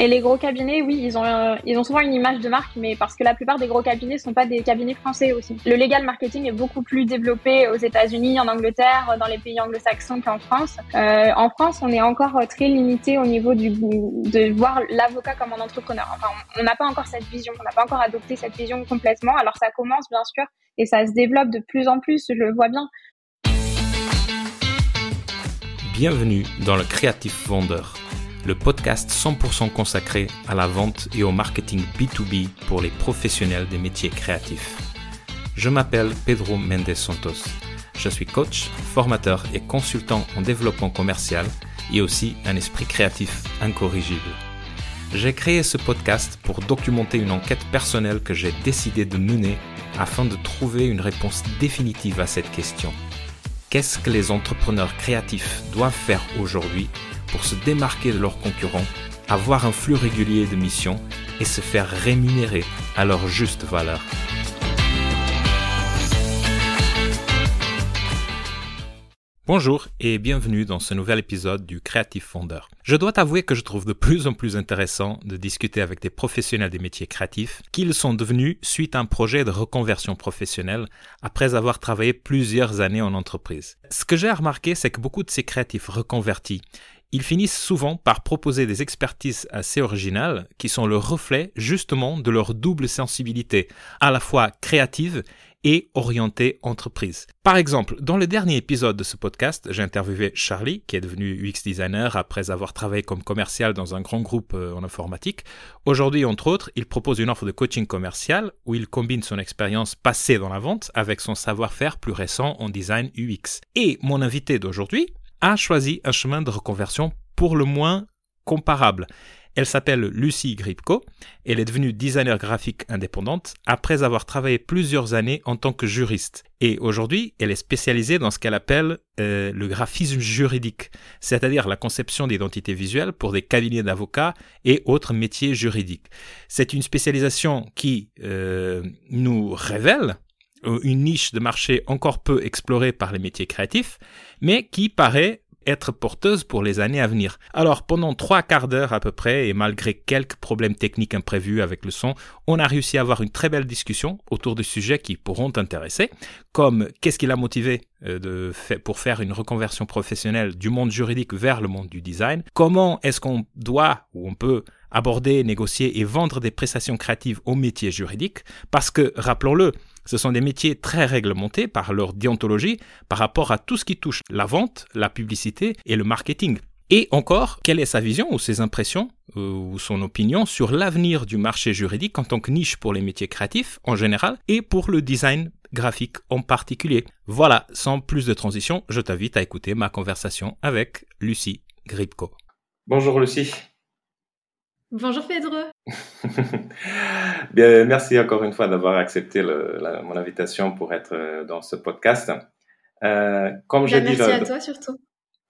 Et les gros cabinets, oui, ils ont, euh, ils ont souvent une image de marque, mais parce que la plupart des gros cabinets ne sont pas des cabinets français aussi. Le legal marketing est beaucoup plus développé aux États-Unis, en Angleterre, dans les pays anglo-saxons qu'en France. Euh, en France, on est encore très limité au niveau du, de voir l'avocat comme un entrepreneur. On n'a pas encore cette vision, on n'a pas encore adopté cette vision complètement. Alors ça commence bien sûr et ça se développe de plus en plus, je le vois bien. Bienvenue dans le Creative Vendeur le podcast 100% consacré à la vente et au marketing B2B pour les professionnels des métiers créatifs. Je m'appelle Pedro Mendes Santos. Je suis coach, formateur et consultant en développement commercial et aussi un esprit créatif incorrigible. J'ai créé ce podcast pour documenter une enquête personnelle que j'ai décidé de mener afin de trouver une réponse définitive à cette question. Qu'est-ce que les entrepreneurs créatifs doivent faire aujourd'hui pour se démarquer de leurs concurrents, avoir un flux régulier de missions et se faire rémunérer à leur juste valeur. Bonjour et bienvenue dans ce nouvel épisode du Creative Founder. Je dois t'avouer que je trouve de plus en plus intéressant de discuter avec des professionnels des métiers créatifs qu'ils sont devenus suite à un projet de reconversion professionnelle après avoir travaillé plusieurs années en entreprise. Ce que j'ai remarqué, c'est que beaucoup de ces créatifs reconvertis ils finissent souvent par proposer des expertises assez originales qui sont le reflet justement de leur double sensibilité, à la fois créative et orientée entreprise. Par exemple, dans le dernier épisode de ce podcast, j'ai interviewé Charlie, qui est devenu UX designer après avoir travaillé comme commercial dans un grand groupe euh, en informatique. Aujourd'hui, entre autres, il propose une offre de coaching commercial où il combine son expérience passée dans la vente avec son savoir-faire plus récent en design UX. Et mon invité d'aujourd'hui, a choisi un chemin de reconversion pour le moins comparable. Elle s'appelle Lucie Gripko. Elle est devenue designer graphique indépendante après avoir travaillé plusieurs années en tant que juriste. Et aujourd'hui, elle est spécialisée dans ce qu'elle appelle euh, le graphisme juridique, c'est-à-dire la conception d'identités visuelles pour des cabinets d'avocats et autres métiers juridiques. C'est une spécialisation qui euh, nous révèle une niche de marché encore peu explorée par les métiers créatifs, mais qui paraît être porteuse pour les années à venir. Alors pendant trois quarts d'heure à peu près, et malgré quelques problèmes techniques imprévus avec le son, on a réussi à avoir une très belle discussion autour de sujets qui pourront t'intéresser, comme qu'est-ce qui l'a motivé euh, pour faire une reconversion professionnelle du monde juridique vers le monde du design, comment est-ce qu'on doit ou on peut aborder, négocier et vendre des prestations créatives au métier juridique, parce que, rappelons-le, ce sont des métiers très réglementés par leur déontologie par rapport à tout ce qui touche la vente, la publicité et le marketing. Et encore, quelle est sa vision ou ses impressions euh, ou son opinion sur l'avenir du marché juridique en tant que niche pour les métiers créatifs en général et pour le design graphique en particulier? Voilà, sans plus de transition, je t'invite à écouter ma conversation avec Lucie Gripko. Bonjour Lucie. Bonjour Pedro. Bien, merci encore une fois d'avoir accepté mon invitation pour être euh, dans ce podcast. Euh, comme j'ai dit, merci à toi surtout.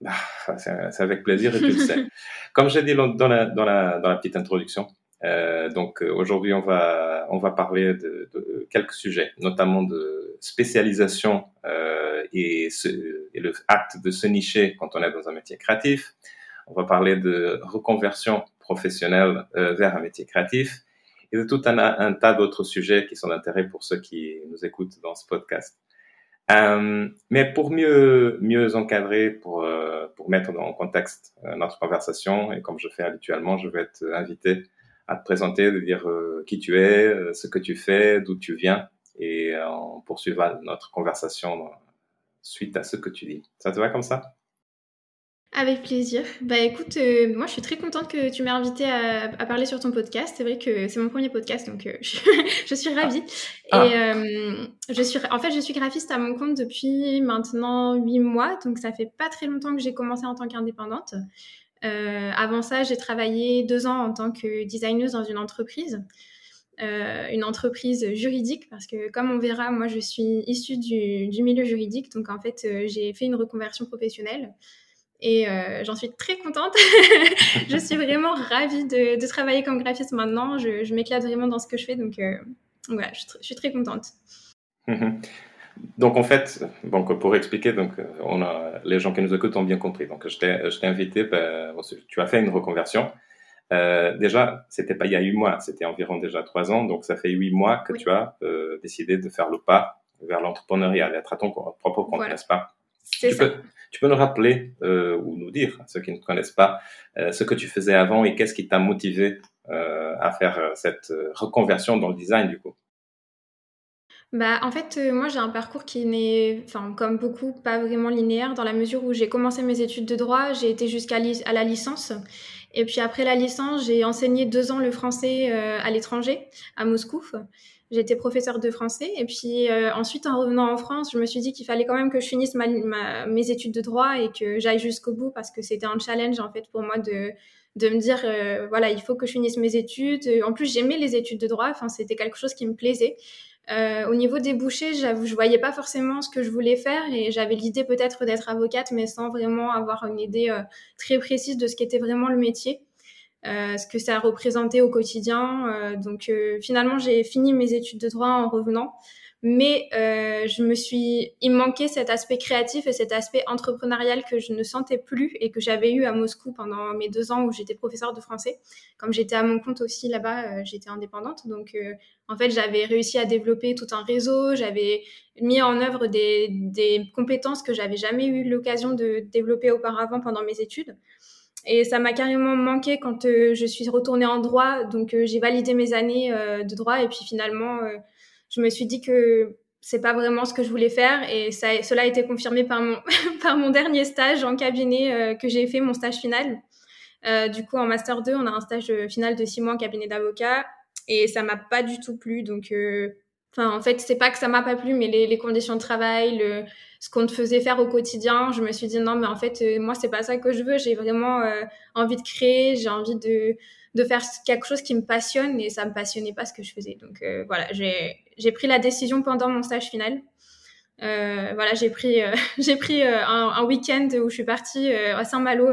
Ah, c'est avec plaisir et tu le sais. Comme j'ai dit dans la, dans, la, dans la petite introduction, euh, donc aujourd'hui on va on va parler de, de, quelques sujets, notamment de spécialisation euh, et, ce, et le acte de se nicher quand on est dans un métier créatif. On va parler de reconversion professionnel euh, vers un métier créatif et de tout un, tas d'autres sujets qui sont d'intérêt pour ceux qui nous écoutent dans ce podcast. Euh, mais pour mieux mieux encadrer, pour euh, pour mettre en contexte notre conversation et comme je fais habituellement, je vais t'inviter à te présenter, de dire qui tu es, ce que tu fais, d'où tu viens et on poursuivra notre conversation suite à ce que tu dis. Ça te va comme ça? Avec plaisir. Bah écoute, euh, moi je suis très contente que tu m'aies invité à, parler sur ton podcast. C'est vrai que c'est mon premier podcast, donc euh, je, suis ravie. Ah. Et euh, je suis, en fait, je suis graphiste à mon compte depuis maintenant huit mois, donc ça fait pas très longtemps que j'ai commencé en tant qu'indépendante. avant ça, j'ai travaillé deux ans en tant que designeuse dans une entreprise. une entreprise juridique parce que comme on verra, moi je suis issue du, du milieu juridique, donc en fait j'ai fait une reconversion professionnelle. Et euh, j'en suis très contente. je suis vraiment ravie de, de, travailler comme graphiste maintenant. Je, je m'éclate vraiment dans ce que je fais. Donc, euh, voilà, je, je, suis très contente. Mhm. Donc, en fait, donc, pour expliquer, donc, on a, les gens qui nous écoutent ont bien compris. Donc, je t'ai invité, ben, tu as fait une reconversion. Euh, déjà, c'était pas il y a huit mois, c'était environ déjà trois ans, donc ça fait huit mois que tu as euh, décidé de faire le pas vers l'entrepreneuriat, d'être à ton propre compte, n'est-ce pas? Tu peux, tu peux nous rappeler euh, ou nous dire, ceux qui ne connaissent pas, euh, ce que tu faisais avant et qu'est-ce qui t'a motivé euh, à faire cette reconversion dans le design du coup? Bah, en fait, moi, j'ai un parcours qui n'est, comme beaucoup, pas vraiment linéaire, dans la mesure où j'ai commencé mes études de droit, j'ai été jusqu'à la licence. Et puis après la licence, j'ai enseigné deux ans le français à l'étranger, à Moscou. J'étais professeur de français. Et puis euh, ensuite, en revenant en France, je me suis dit qu'il fallait quand même que je finisse ma, mes études de droit et que j'aille jusqu'au bout parce que c'était un challenge en fait pour moi de, de me dire euh, voilà, il faut que je finisse mes études. En plus, j'aimais les études de droit. Enfin, c'était quelque chose qui me plaisait. Euh, au niveau des bouchées, je voyais pas forcément ce que je voulais faire et j'avais l'idée peut-être d'être avocate, mais sans vraiment avoir une idée euh, très précise de ce qu'était vraiment le métier. Euh, ce que ça représentait au quotidien. Euh, donc euh, finalement, j'ai fini mes études de droit en revenant, mais je me suis, il manquait cet aspect créatif et cet aspect entrepreneurial que je ne sentais plus et que j'avais eu à Moscou pendant mes deux ans où j'étais professeur de français. Comme j'étais à mon compte aussi là-bas, j'étais indépendante, donc en fait, j'avais réussi à développer tout un réseau, j'avais mis en œuvre des, des compétences que j'avais jamais eu l'occasion de développer auparavant pendant mes études. Et ça m'a carrément manqué quand euh, je suis retournée en droit. Donc, euh, j'ai validé mes années euh, de droit. Et puis, finalement, je me suis dit que c'est pas vraiment ce que je voulais faire. Et ça, cela a été confirmé par mon, par mon dernier stage en cabinet que j'ai fait, mon stage final. du coup, en Master 2, on a un stage final de six mois en cabinet d'avocat. Et ça m'a pas du tout plu. Donc, Enfin, en fait, c'est pas que ça m'a pas plu, mais les, les conditions de travail, le, ce qu'on te faisait faire au quotidien, je me suis dit non, mais en fait, euh, moi, c'est pas ça que je veux. J'ai vraiment euh, envie de créer, j'ai envie de, de faire quelque chose qui me passionne et ça me passionnait pas ce que je faisais. Donc euh, voilà, j'ai pris la décision pendant mon stage final. voilà, j'ai pris, j'ai pris un, un week-end où je suis partie à Saint-Malo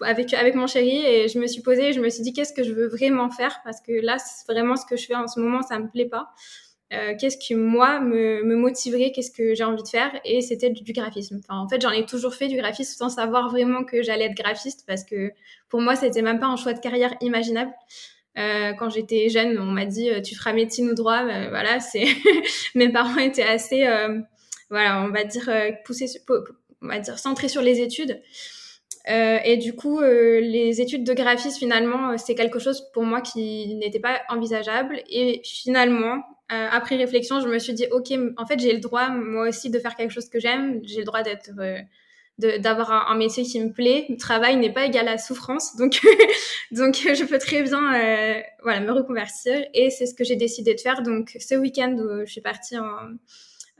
avec avec mon chéri et je me suis posée, je me suis dit qu'est-ce que je veux vraiment faire? Parce que là, vraiment ce que je fais en ce moment, ça me plaît pas. Euh, qu'est-ce qui moi me, me motiverait, qu'est-ce que j'ai envie de faire, et c'était du, graphisme. Enfin, en fait, j'en ai toujours fait du graphisme sans savoir vraiment que j'allais être graphiste, parce que pour moi, c'était même pas un choix de carrière imaginable. Euh, quand j'étais jeune, on m'a dit euh, tu feras médecine ou droit. Ben, voilà, c'est mes parents étaient assez, euh, voilà, on va dire poussés, on va dire centrés sur les études. Euh, et du coup, euh, les études de graphisme, finalement, c'est quelque chose pour moi qui n'était pas envisageable. Et finalement, euh, après réflexion, je me suis dit, OK, en fait, j'ai le droit, moi aussi, de faire quelque chose que j'aime. J'ai le droit d'être, euh, d'avoir un, métier qui me plaît. Le travail n'est pas égal à souffrance. Donc, donc je peux très bien, euh, voilà, me reconvertir. Et c'est ce que j'ai décidé de faire. Donc, ce week-end où je suis partie en,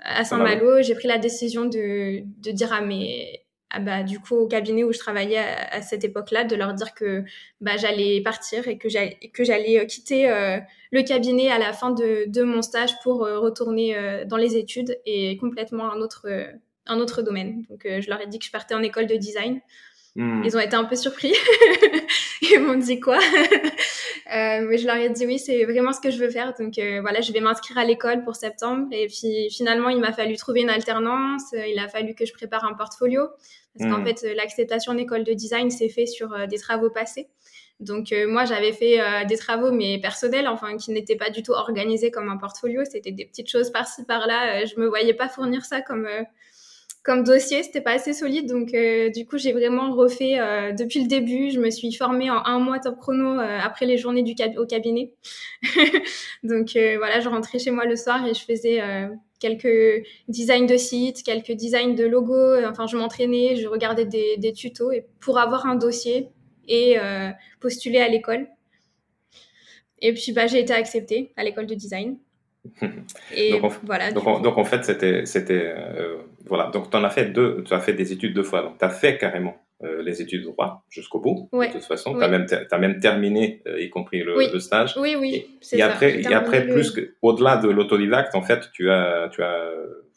à Saint-Malo, j'ai pris la décision de, de dire à mes, ah bah, du coup au cabinet où je travaillais à, cette époque-là, de leur dire que bah, j'allais partir et que j'allais, euh, quitter euh, le cabinet à la fin de, de mon stage pour euh, retourner dans les études et complètement un autre, un autre domaine. Donc je leur ai dit que je partais en école de design. Hmm. Ils ont été un peu surpris. Ils m'ont dit quoi? Mais je leur ai dit oui, c'est vraiment ce que je veux faire. Donc voilà, je vais m'inscrire à l'école pour septembre. Et puis finalement, il m'a fallu trouver une alternance. Il a fallu que je prépare un portfolio. Parce qu'en hmm. fait, l'acceptation d'école de design s'est fait sur euh, des travaux passés. Donc euh, moi, j'avais fait euh, des travaux, mais personnels, enfin, qui n'étaient pas du tout organisés comme un portfolio. C'était des petites choses par-ci, par-là. je me voyais pas fournir ça comme comme dossier, c'était pas assez solide. Donc, du coup, j'ai vraiment refait depuis le début. Je me suis formée en un mois top chrono après les journées du au cabinet. donc, voilà, je rentrais chez moi le soir et je faisais quelques designs de sites, quelques designs de logos. Enfin, je m'entraînais, je regardais des, des, tutos et pour avoir un dossier et euh, postuler à l'école. Et puis, bah, j'ai été acceptée à l'école de design. et donc, en, voilà. Donc, en, fait, c'était, euh, voilà. Donc, tu en as fait deux, tu as fait des études deux fois. Donc, tu as fait carrément euh, les études de droit jusqu'au bout. De toute façon, tu as, même, as même terminé, euh, y compris le, le, stage. Oui, oui. Et, et après, et après plus que, au-delà de l'autodidacte, en fait, tu as, tu as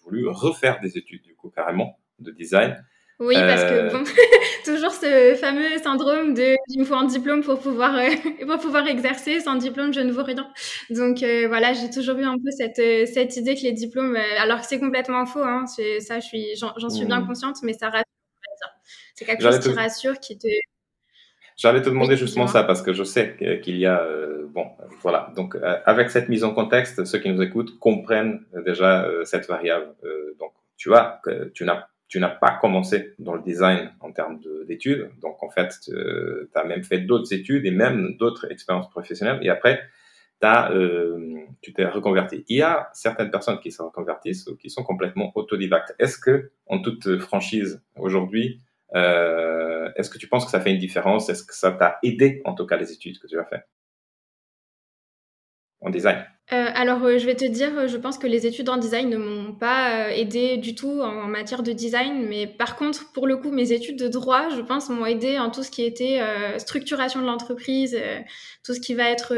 voulu refaire des études, du coup, carrément, de design. Oui, parce que euh, bon, toujours ce fameux syndrome de il me faut un diplôme pour pouvoir pour pouvoir exercer. Sans diplôme, je ne vaux rien. Donc voilà, j'ai toujours eu un peu cette cette idée que les diplômes, alors que c'est complètement faux. Hein, ça, je suis j'en suis bien mmh. consciente, mais ça reste c'est quelque chose qui rassure, qui te. J'allais te demander justement ça parce que je sais qu'il y a, euh, bon, voilà. Donc, euh, avec cette mise en contexte, ceux qui nous écoutent comprennent déjà euh, cette variable. donc, tu vois que tu n'as tu n'as pas commencé dans le design en termes d'études. Donc, en fait, tu as même fait d'autres études et même d'autres expériences professionnelles. Et après, as, tu t'es reconverti. Il y a certaines personnes qui se reconvertissent ou qui sont complètement autodidactes. Est-ce que, en toute franchise, aujourd'hui, euh, Est-ce que tu penses que ça fait une différence? Est-ce que ça t'a aidé, en tout cas, les études que tu as fait en design euh, alors, euh, je vais te dire, euh, je pense que les études en design ne m'ont pas aidé du tout en, matière de design, mais par contre, pour le coup, mes études de droit, je pense, m'ont aidé en tout ce qui était structuration de l'entreprise, tout ce qui va être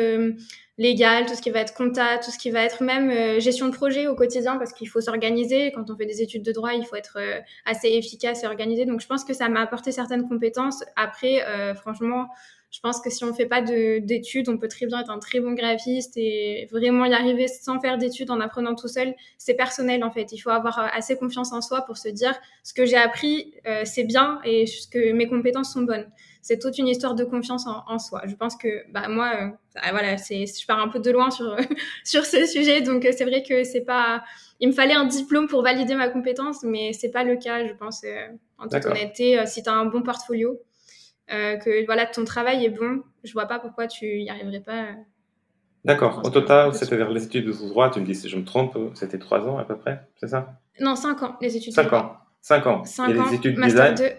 légal, tout ce qui va être compta, tout ce qui va être même gestion de projet au quotidien parce qu'il faut s'organiser. Quand on fait des études de droit, il faut être assez efficace et organisé. Donc je pense que ça m'a apporté certaines compétences. Après, franchement, je pense que si on fait pas d'études, on peut très bien être un très bon graphiste et vraiment y arriver sans faire d'études, en apprenant tout seul. C'est personnel en fait. Il faut avoir assez confiance en soi pour se dire ce que j'ai appris, c'est bien et ce que mes compétences sont bonnes c'est toute une histoire de confiance en, soi. Je pense que bah, moi, euh, voilà, c'est, je pars un peu de loin sur, sur ce sujet, donc euh, c'est vrai que c'est pas. Il me fallait un diplôme pour valider ma compétence, mais c'est pas le cas, je pense, euh, en toute honnêteté. si tu as un bon portfolio, que voilà, ton travail est bon, je vois pas pourquoi tu y arriverais pas. D'accord. Au total, c'était vers les études de droit, tu me dis si je me trompe, c'était trois ans à peu près, c'est ça? Non, cinq ans, les études cinq de droit. Cinq ans. Cinq ans. Les études master design?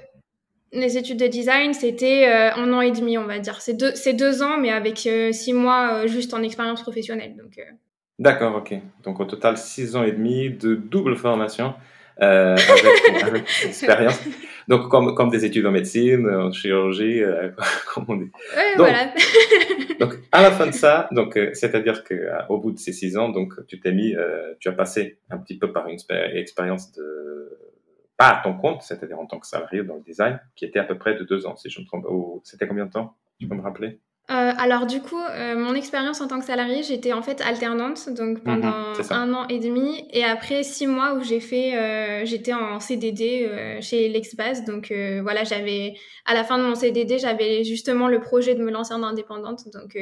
les études de design, c'était euh, un an et demi, on va dire. C'est deux, deux ans, mais avec euh, six mois euh, juste en expérience professionnelle. Donc, D'accord, ok. Donc au total, six ans et demi de double formation avec, avec expérience. Donc comme, comme des études en médecine, en chirurgie, comme on dit. Ouais, voilà. donc à la fin de ça, donc c'est-à-dire que au bout de ces six ans, donc tu t'es mis, tu as passé un petit peu par une expérience de à ton compte, c'est-à-dire en tant que salarié dans le design, qui était à peu près de deux ans, si je me trompe. C'était combien de temps? Tu peux me rappeler? euh, alors du coup, euh, mon expérience en tant que salarié, j'étais en fait alternante, donc mhm, pendant un an et demi, et après six mois où j'ai fait, euh, j'étais en CDD chez l'Exbase, donc voilà, j'avais à la fin de mon CDD, j'avais justement le projet de me lancer en indépendante, donc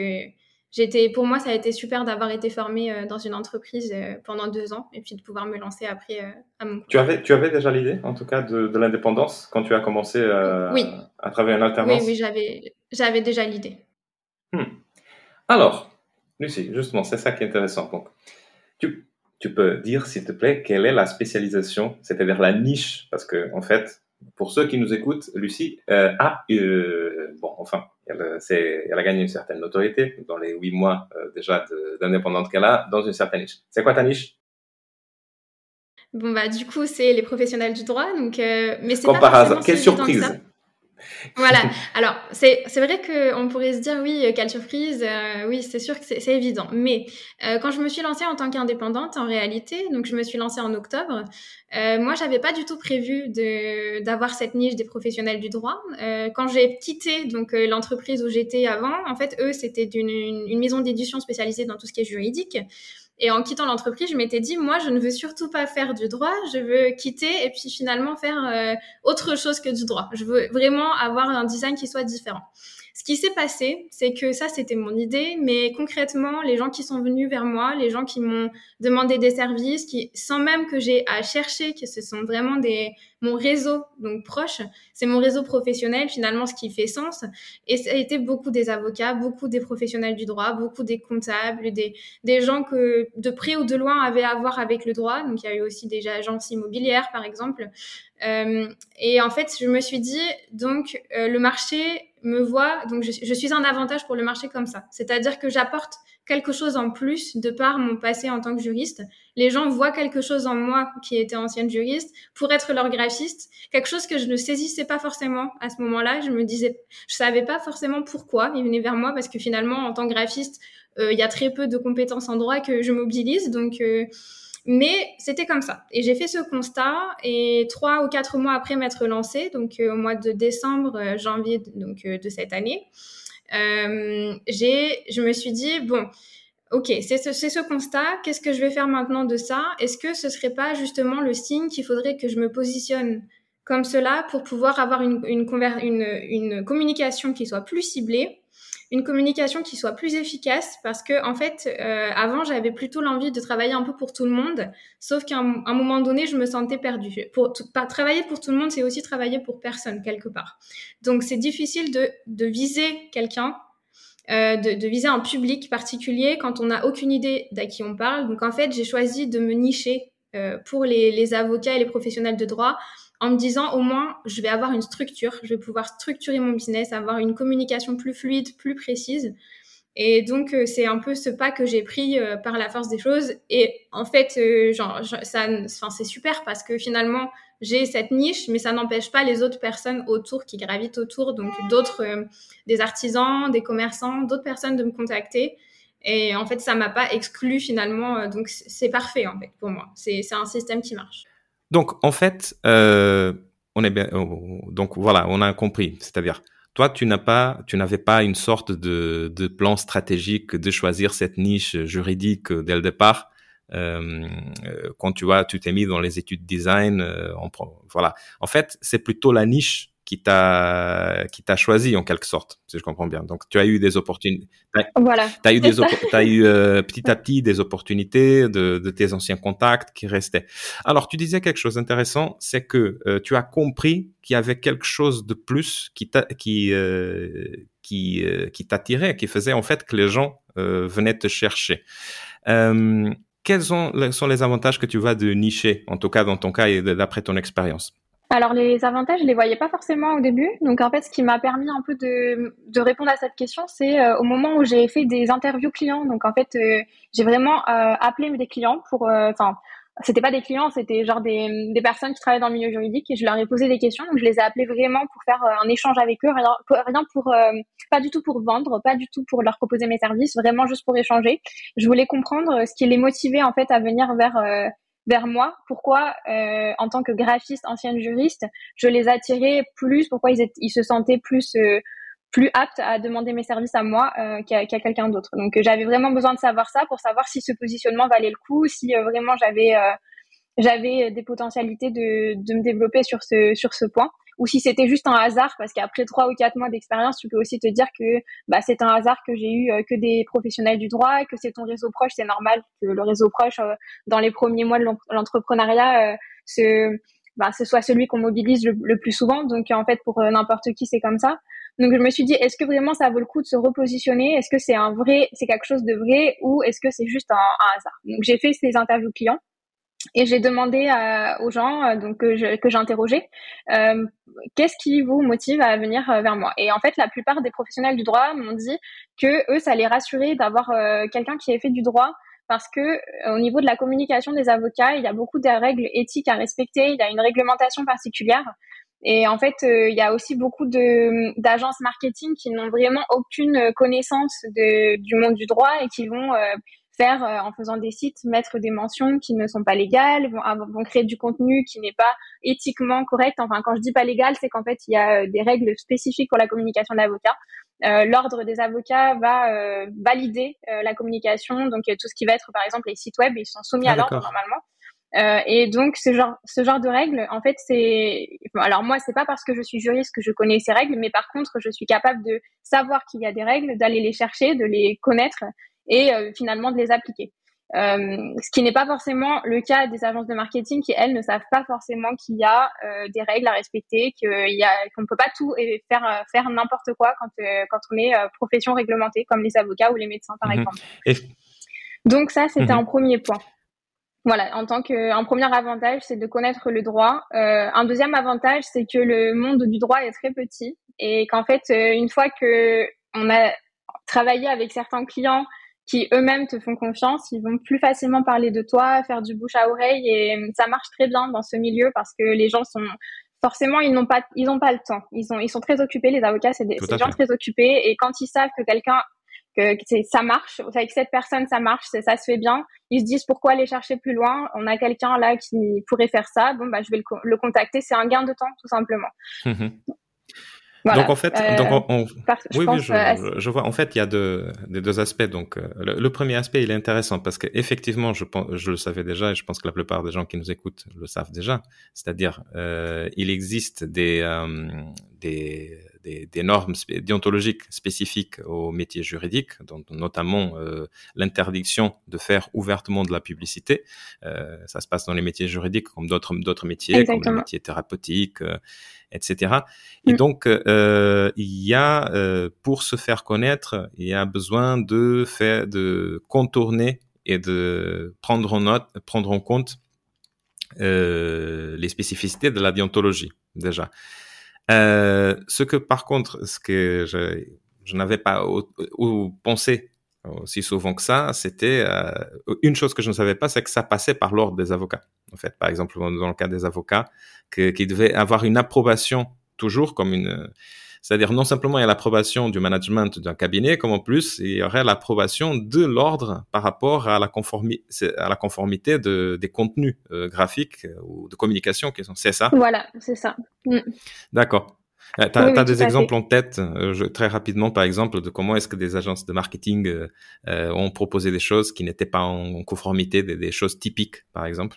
j'étais, pour moi, ça a été super d'avoir été formée euh, dans une entreprise euh, pendant deux ans et puis de pouvoir me lancer après euh, à mon compte. Tu avais, tu avais déjà l'idée, en tout cas, de, de l'indépendance quand tu as commencé oui. à travailler en alternance Oui, oui, j'avais, j'avais déjà l'idée. Alors, Lucie, justement, c'est ça qui est intéressant. Donc, tu, tu peux dire, s'il te plaît, quelle est la spécialisation, c'est-à-dire la niche, parce que en fait, pour ceux qui nous écoutent, Lucie euh, a, euh, bon, enfin, elle, elle, a gagné une certaine notoriété dans les huit mois euh, déjà d'indépendante qu'elle a dans une certaine niche. C'est quoi ta niche? Bon bah du coup c'est les professionnels du droit donc mais c'est pas par hasard quelle surprise voilà. Alors, c'est vrai qu'on pourrait se dire, oui, euh, quelle surprise, euh, oui, c'est sûr que c'est évident. Mais euh, quand je me suis lancée en tant qu'indépendante, en réalité, donc je me suis lancée en octobre, euh, moi, j'avais pas du tout prévu d'avoir cette niche des professionnels du droit. Euh, quand j'ai quitté donc l'entreprise où j'étais avant, en fait, eux, c'était une, une maison d'édition spécialisée dans tout ce qui est juridique. Et en quittant l'entreprise, je m'étais dit, moi, je ne veux surtout pas faire du droit, je veux quitter et puis finalement faire euh, autre chose que du droit. Je veux vraiment avoir un design qui soit différent. Ce qui s'est passé, c'est que ça, c'était mon idée, mais concrètement, les gens qui sont venus vers moi, les gens qui m'ont demandé des services, sans même que j'ai à chercher, que ce sont vraiment des, mon réseau, donc proche, c'est mon réseau professionnel, finalement, ce qui fait sens. Et ça a été beaucoup des avocats, beaucoup des professionnels du droit, beaucoup des comptables, des, des gens que, de près ou de loin, avaient à voir avec le droit. Donc, il y a eu aussi des agences immobilières, par exemple. Euh, et en fait, je me suis dit, donc, euh, le marché me voit, donc je, suis un avantage pour le marché comme ça. C'est-à-dire que j'apporte quelque chose en plus de par mon passé en tant que juriste. Les gens voient quelque chose en moi qui était ancienne juriste pour être leur graphiste, quelque chose que je ne saisissais pas forcément à ce moment-là. Je me disais, je savais pas forcément pourquoi ils venaient vers moi parce que finalement, en tant que graphiste, euh, il y a très peu de compétences en droit que je mobilise, donc mais c'était comme ça. Et j'ai fait ce constat et trois ou quatre mois après m'être lancée, donc euh, au mois de décembre, euh, janvier donc, euh, de cette année, j'ai, je me suis dit, bon, ok, c'est ce, ce, constat, qu'est-ce que je vais faire maintenant de ça? Est-ce que ce serait pas justement le signe qu'il faudrait que je me positionne comme cela pour pouvoir avoir une, une, une communication qui soit plus ciblée? Une communication qui soit plus efficace parce que en fait euh, avant j'avais plutôt l'envie de travailler un peu pour tout le monde sauf qu'à un, moment donné je me sentais perdue. Pour pas travailler pour tout le monde c'est aussi travailler pour personne quelque part. Donc c'est difficile de, de viser quelqu'un euh, de, de, viser un public particulier quand on n'a aucune idée d'à qui on parle. Donc en fait j'ai choisi de me nicher euh, pour les, les avocats et les professionnels de droit en me disant au moins je vais avoir une structure, je vais pouvoir structurer mon business, avoir une communication plus fluide, plus précise. Et donc euh, c'est un peu ce pas que j'ai pris euh, par la force des choses. Et en fait, euh, genre, ça, enfin c'est super parce que finalement j'ai cette niche, mais ça n'empêche pas les autres personnes autour qui gravitent autour, donc d'autres, des artisans, des commerçants, d'autres personnes de me contacter. Et en fait, ça m'a pas exclu finalement, donc c'est parfait en fait pour moi. C'est un système qui marche. Donc, en fait, euh, on est bien. Oh, donc voilà, on a compris. C'est-à-dire, toi, tu n'as pas, tu n'avais pas une sorte de, de, plan stratégique de choisir cette niche juridique dès le départ. Euh, euh quand tu vois, tu t'es mis dans les études design, euh, voilà. En fait, c'est plutôt la niche qui t'a qui t'a choisi en quelque sorte, si je comprends bien. Donc tu as eu des opportunités. Voilà. Tu as eu des as eu euh, petit à petit des opportunités de, de, tes anciens contacts qui restaient. Alors tu disais quelque chose d'intéressant, c'est que euh, tu as compris qu'il y avait quelque chose de plus qui t'a qui euh, qui qui t'attirait, qui faisait en fait que les gens venaient te chercher. quels sont, sont les avantages que tu vas de nicher, en tout cas dans ton cas et d'après ton expérience? Alors les avantages, je les voyais pas forcément au début. Donc en fait, ce qui m'a permis un peu de, de répondre à cette question, c'est euh, au moment où j'ai fait des interviews clients. Donc en fait, euh, j'ai vraiment euh, appelé des clients pour, enfin, c'était pas des clients, c'était genre des, des personnes qui travaillent dans le milieu juridique et je leur ai posé des questions. Donc je les ai appelés vraiment pour faire un échange avec eux, rien, rien pour, pas du tout pour vendre, pas du tout pour leur proposer mes services, vraiment juste pour échanger. Je voulais comprendre ce qui les motivait en fait à venir vers vers moi. Pourquoi, euh, en tant que graphiste, ancienne juriste, je les attirais plus Pourquoi ils, ils se sentaient plus euh, plus aptes à demander mes services à moi euh, qu'à quelqu'un d'autre. Donc j'avais vraiment besoin de savoir ça pour savoir si ce positionnement valait le coup, si vraiment j'avais j'avais des potentialités de, de me développer sur ce sur ce point ou si c'était juste un hasard, parce qu'après trois ou quatre mois d'expérience, tu peux aussi te dire que bah, c'est un hasard que j'ai eu euh, que des professionnels du droit, que c'est ton réseau proche, c'est normal que le réseau proche, euh, dans les premiers mois de l'entrepreneuriat, euh, ce, bah, ce soit celui qu'on mobilise le, plus souvent. Donc en fait, pour n'importe qui, c'est comme ça. Donc je me suis dit, est-ce que vraiment ça vaut le coup de se repositionner? Est-ce que c'est un vrai, c'est quelque chose de vrai, ou est-ce que c'est juste un hasard? Donc j'ai fait ces interviews clients. Et j'ai demandé à, aux gens euh, donc que, j'ai interrogé euh, qu'est-ce qui vous motive à venir euh, vers moi? Et en fait, la plupart des professionnels du droit m'ont dit que eux, ça les rassurait d'avoir euh, quelqu'un qui ait fait du droit parce que au niveau de la communication des avocats, il y a beaucoup de règles éthiques à respecter, il y a une réglementation particulière. Et en fait, il y a aussi beaucoup d'agences marketing qui n'ont vraiment aucune connaissance du monde du droit et qui vont faire euh, en faisant des sites, mettre des mentions qui ne sont pas légales, vont, vont créer du contenu qui n'est pas éthiquement correct. Enfin, quand je dis pas légal, c'est qu'en fait, il y a euh, des règles spécifiques pour la communication d'avocats. Euh, L'ordre des avocats va euh, valider la communication, donc tout ce qui va être, par exemple, les sites web, ils sont soumis à ah, l'ordre normalement. Euh, et donc ce genre, ce genre de règles, en fait, c'est alors moi, c'est pas parce que je suis juriste que je connais ces règles, mais par contre, je suis capable de savoir qu'il y a des règles, d'aller les chercher, de les connaître et euh, finalement de les appliquer. Euh, ce qui n'est pas forcément le cas des agences de marketing qui elles ne savent pas forcément qu'il y a euh, des règles à respecter, qu'il y a qu'on ne peut pas tout et faire faire n'importe quoi quand quand on est profession réglementée comme les avocats ou les médecins par mhm. exemple. Donc ça c'était mhm. un premier point. Voilà, en tant que un premier avantage, c'est de connaître le droit. Euh, un deuxième avantage, c'est que le monde du droit est très petit et qu'en fait, une fois que on a travaillé avec certains clients qui eux-mêmes te font confiance, ils vont plus facilement parler de toi, faire du bouche à oreille et ça marche très bien dans ce milieu parce que les gens sont forcément ils n'ont pas ils n'ont pas le temps. Ils sont ils sont très occupés les avocats, c'est des, gens très occupés et quand ils savent que quelqu'un que, ça marche, avec cette personne ça marche, ça se fait bien, ils se disent pourquoi aller chercher plus loin? On a quelqu'un là qui pourrait faire ça, bon bah je vais le, le contacter, c'est un gain de temps tout simplement. Donc en fait, donc on, oui, oui, je, je, vois. En fait, il y a deux, des deux aspects. Donc le, premier aspect, il est intéressant parce qu'effectivement, je pense, je le savais déjà, et je pense que la plupart des gens qui nous écoutent le savent déjà. C'est-à-dire, il existe des des des, des, normes déontologiques spécifiques au métier juridique, dont, notamment euh, l'interdiction de faire ouvertement de la publicité. Euh, ça se passe dans les métiers juridiques comme d'autres d'autres métiers, comme les métiers thérapeutiques, euh, etc. Et mm. donc euh, il y a euh, pour se faire connaître, il y a besoin de faire de contourner et de prendre en note, prendre en compte les spécificités de la déontologie déjà. Euh, ce que par contre, ce que je, je n'avais pas ou, pensé aussi souvent que ça, c'était euh, une chose que je ne savais pas, c'est que ça passait par l'ordre des avocats. En fait, par exemple, dans le cas des avocats, qui devaient avoir une approbation toujours comme une c'est-à-dire non simplement il y a l'approbation du management d'un cabinet, comme en plus il y aurait l'approbation de l'ordre par rapport à la, conformité, à la conformité de, des contenus euh, graphiques euh, ou de communication qui sont. C'est ça? Voilà, c'est ça. Mm. D'accord. Euh, tu as, des exemples en tête, très rapidement, par exemple, de comment est-ce que des agences de marketing ont proposé des choses qui n'étaient pas en conformité, des, des, choses typiques, par exemple?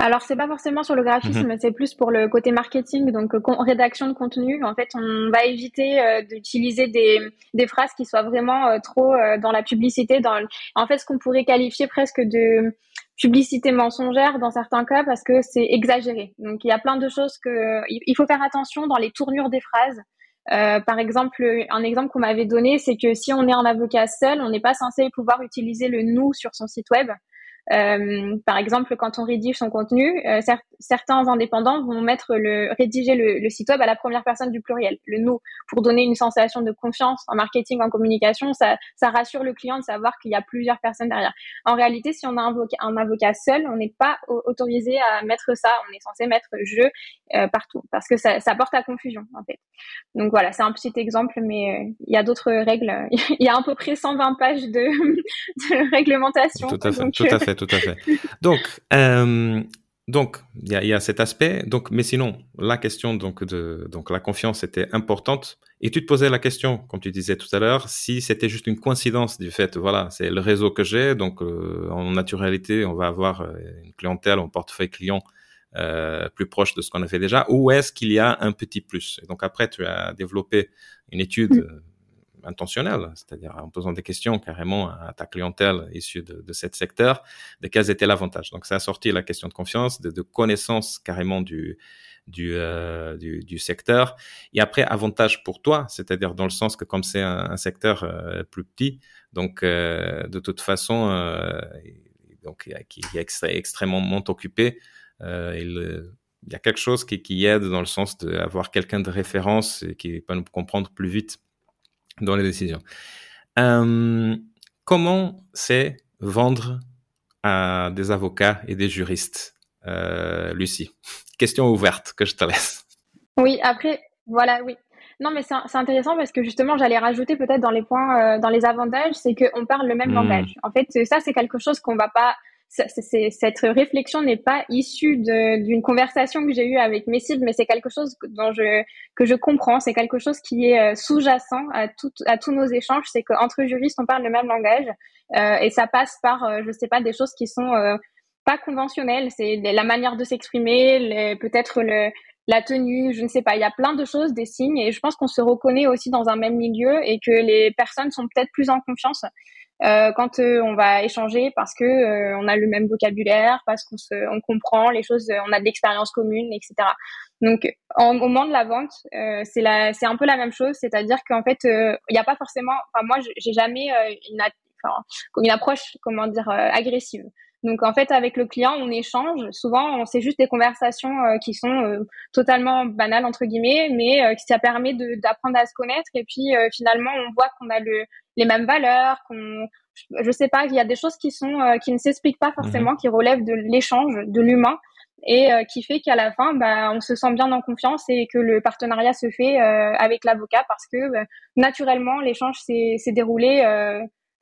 Alors c'est pas forcément sur le graphisme, mhm. c'est plus pour le côté marketing, donc euh, rédaction de contenu. En fait, on va éviter euh, d'utiliser des, des phrases qui soient vraiment euh, trop dans la publicité, dans en fait ce qu'on pourrait qualifier presque de publicité mensongère dans certains cas parce que c'est exagéré. Donc il y a plein de choses que il faut faire attention dans les tournures des phrases. par exemple, un exemple qu'on m'avait donné, c'est que si on est un avocat seul, on n'est pas censé pouvoir utiliser le nous sur son site web. Euh, par exemple, quand on rédige son contenu, euh, certains indépendants vont mettre le rédiger le, site web à la première personne du pluriel, le nous, pour donner une sensation de confiance en marketing, en communication. Ça, ça rassure le client de savoir qu'il y a plusieurs personnes derrière. En réalité, si on a un avocat, un avocat seul, on n'est pas autorisé à mettre ça. On est censé mettre je euh, partout parce que ça, ça, porte à confusion en fait. Donc voilà, c'est un petit exemple, mais euh, il y a d'autres règles. il y a à peu près 120 pages de, de réglementation. Tout à fait, tout à fait tout à fait. Donc, euh, donc il y a, y a, cet aspect. Donc, mais sinon, la question donc de donc la confiance était importante. Et tu te posais la question, comme tu disais tout à l'heure, si c'était juste une coïncidence du fait, voilà, c'est le réseau que j'ai, donc euh, en naturalité, on va avoir euh, une clientèle, un portefeuille client euh, plus proche de ce qu'on a fait déjà, ou est-ce qu'il y a un petit plus? Et donc après, tu as développé une étude mm intentionnel, c'est-à-dire en posant des questions carrément à ta clientèle issue de, de ce secteur, de quels étaient l'avantage. Donc ça a sorti la question de confiance, de, de connaissance carrément du, du, euh, du, du, secteur. Et après, avantage pour toi, c'est-à-dire dans le sens que comme c'est un, secteur euh, plus petit, donc euh, de toute façon, euh, donc qui est extrêmement occupé, il, il y a quelque chose qui, qui aide dans le sens d'avoir quelqu'un de référence et qui peut nous comprendre plus vite dans les décisions. Euh, comment c'est vendre à des avocats et des juristes, euh, Lucie? Question ouverte que je te laisse. Oui, après, voilà, oui. Non, mais c'est intéressant parce que justement, j'allais rajouter peut-être dans les points, euh, dans les avantages, c'est qu'on parle le même hmm. langage. En fait, ça, c'est quelque chose qu'on va pas cette réflexion n'est pas issue d'une conversation que j'ai eue avec mes cibles, mais c'est quelque chose dont je, que je comprends. C'est quelque chose qui est euh, sous-jacent à, à tous nos échanges. C'est qu'entre juristes, on parle le même langage euh, et ça passe par, euh, je sais pas, des choses qui sont euh, pas conventionnelles. C'est la manière de s'exprimer, peut-être le, la tenue, je ne sais pas. Il y a plein de choses, des signes, et je pense qu'on se reconnaît aussi dans un même milieu et que les personnes sont peut-être plus en confiance euh, quand euh, on va échanger parce que euh, on a le même vocabulaire, parce qu'on se, on comprend les choses, on a de l'expérience commune, etc. Donc, en, au moment de la vente, c'est la, c'est un peu la même chose, c'est-à-dire qu'en fait, il n'y a pas forcément, enfin moi, j'ai jamais une, une approche, comment dire, agressive. Donc en fait, avec le client, on échange. Souvent, c'est juste des conversations qui sont totalement banales entre guillemets, mais qui ça permet d'apprendre à se connaître. Et puis finalement, on voit qu'on a le, les mêmes valeurs, qu'on, je sais pas, il y a des choses qui sont euh, qui ne s'expliquent pas forcément, mhm. qui relèvent de l'échange, de l'humain, et euh, qui fait qu'à la fin, bah, on se sent bien en confiance et que le partenariat se fait euh, avec l'avocat parce que bah, naturellement l'échange s'est déroulé